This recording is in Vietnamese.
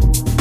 you